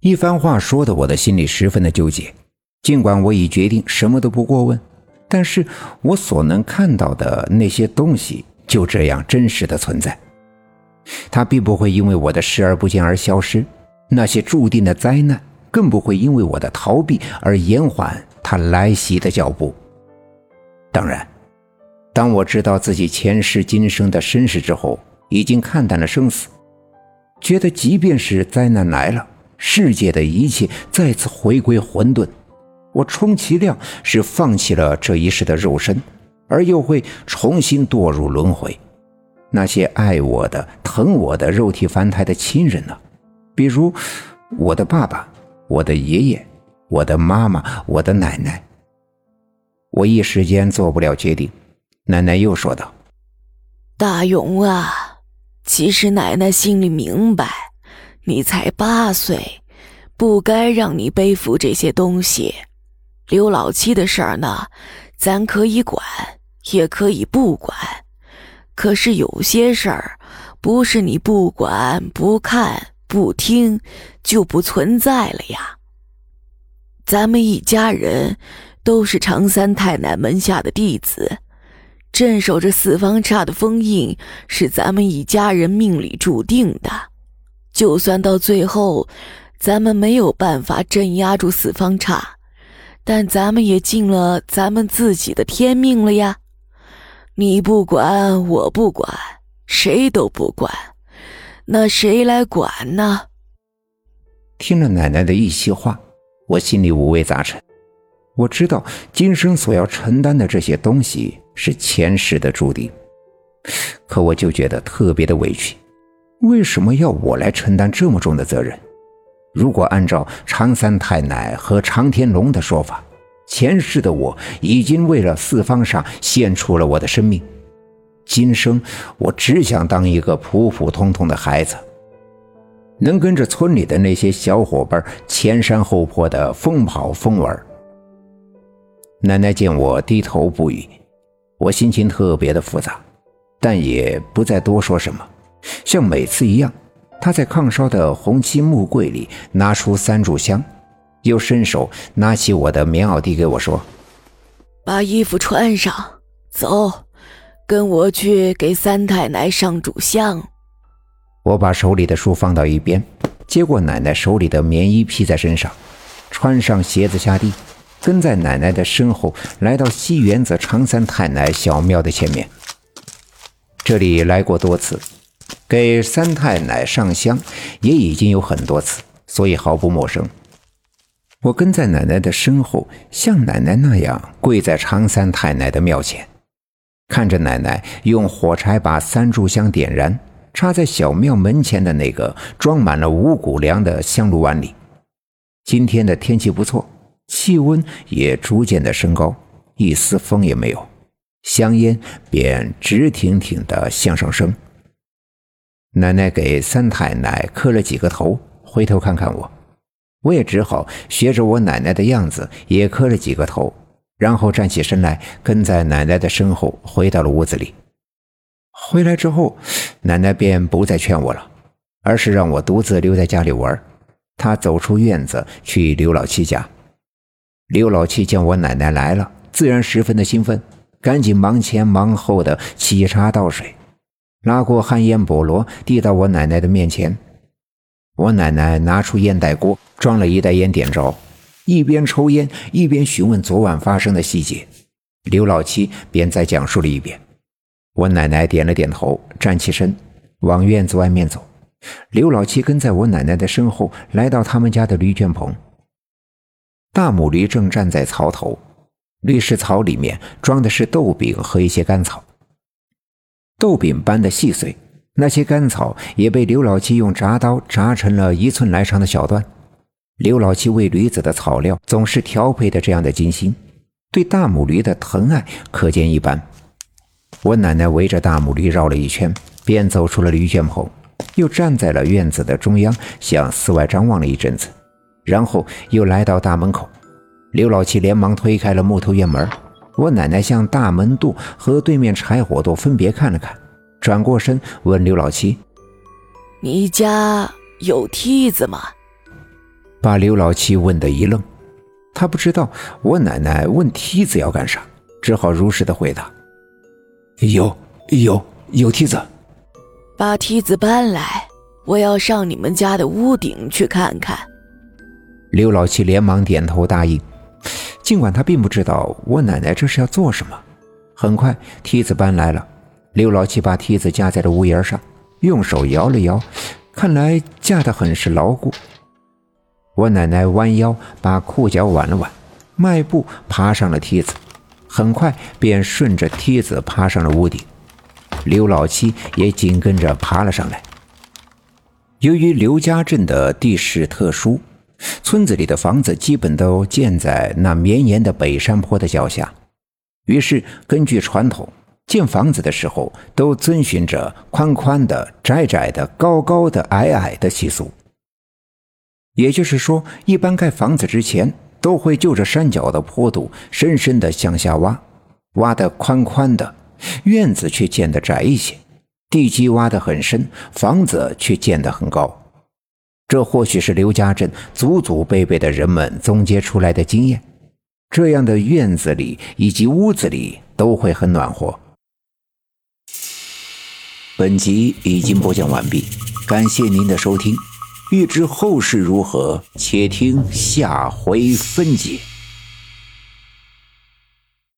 一番话说的我的心里十分的纠结。尽管我已决定什么都不过问，但是我所能看到的那些东西就这样真实的存在。它并不会因为我的视而不见而消失，那些注定的灾难更不会因为我的逃避而延缓它来袭的脚步。当然，当我知道自己前世今生的身世之后，已经看淡了生死。觉得，即便是灾难来了，世界的一切再次回归混沌，我充其量是放弃了这一世的肉身，而又会重新堕入轮回。那些爱我的、疼我的肉体凡胎的亲人呢？比如我的爸爸、我的爷爷、我的妈妈、我的奶奶。我一时间做不了决定。奶奶又说道：“大勇啊。”其实奶奶心里明白，你才八岁，不该让你背负这些东西。刘老七的事儿呢，咱可以管，也可以不管。可是有些事儿，不是你不管、不看、不听，就不存在了呀。咱们一家人都是常三太奶门下的弟子。镇守着四方刹的封印是咱们一家人命里注定的，就算到最后，咱们没有办法镇压住四方差，但咱们也尽了咱们自己的天命了呀。你不管，我不管，谁都不管，那谁来管呢？听了奶奶的一席话，我心里五味杂陈。我知道今生所要承担的这些东西是前世的注定，可我就觉得特别的委屈。为什么要我来承担这么重的责任？如果按照常三太奶和常天龙的说法，前世的我已经为了四方上献出了我的生命，今生我只想当一个普普通通的孩子，能跟着村里的那些小伙伴前山后坡的疯跑疯玩。奶奶见我低头不语，我心情特别的复杂，但也不再多说什么。像每次一样，他在炕烧的红漆木柜里拿出三炷香，又伸手拿起我的棉袄递给我说：“把衣服穿上，走，跟我去给三太奶上炷香。”我把手里的书放到一边，接过奶奶手里的棉衣披在身上，穿上鞋子下地。跟在奶奶的身后，来到西园子常三太奶小庙的前面。这里来过多次，给三太奶上香也已经有很多次，所以毫不陌生。我跟在奶奶的身后，像奶奶那样跪在常三太奶的庙前，看着奶奶用火柴把三炷香点燃，插在小庙门前的那个装满了五谷粮的香炉碗里。今天的天气不错。气温也逐渐的升高，一丝风也没有，香烟便直挺挺的向上升。奶奶给三太奶磕了几个头，回头看看我，我也只好学着我奶奶的样子，也磕了几个头，然后站起身来，跟在奶奶的身后回到了屋子里。回来之后，奶奶便不再劝我了，而是让我独自留在家里玩。她走出院子去刘老七家。刘老七见我奶奶来了，自然十分的兴奋，赶紧忙前忙后的沏茶倒水，拉过旱烟菠萝递到我奶奶的面前。我奶奶拿出烟袋锅，装了一袋烟点着，一边抽烟一边询问昨晚发生的细节。刘老七便再讲述了一遍。我奶奶点了点头，站起身往院子外面走。刘老七跟在我奶奶的身后，来到他们家的驴圈棚。大母驴正站在槽头，绿石槽里面装的是豆饼和一些干草。豆饼般的细碎，那些干草也被刘老七用铡刀铡成了一寸来长的小段。刘老七为驴子的草料总是调配的这样的精心，对大母驴的疼爱可见一斑。我奶奶围着大母驴绕了一圈，便走出了驴圈棚，又站在了院子的中央，向四外张望了一阵子。然后又来到大门口，刘老七连忙推开了木头院门。我奶奶向大门垛和对面柴火垛分别看了看，转过身问刘老七：“你家有梯子吗？”把刘老七问得一愣。他不知道我奶奶问梯子要干啥，只好如实的回答：“有有有梯子，把梯子搬来，我要上你们家的屋顶去看看。”刘老七连忙点头答应。尽管他并不知道我奶奶这是要做什么，很快梯子搬来了。刘老七把梯子架在了屋檐上，用手摇了摇，看来架得很是牢固。我奶奶弯腰把裤脚挽了挽，迈步爬上了梯子，很快便顺着梯子爬上了屋顶。刘老七也紧跟着爬了上来。由于刘家镇的地势特殊。村子里的房子基本都建在那绵延的北山坡的脚下，于是根据传统，建房子的时候都遵循着宽宽的、窄窄的、高高的、矮矮的习俗。也就是说，一般盖房子之前都会就着山脚的坡度深深的向下挖，挖的宽宽的，院子却建得窄一些；地基挖得很深，房子却建得很高。这或许是刘家镇祖祖辈辈的人们总结出来的经验，这样的院子里以及屋子里都会很暖和。本集已经播讲完毕，感谢您的收听。欲知后事如何，且听下回分解。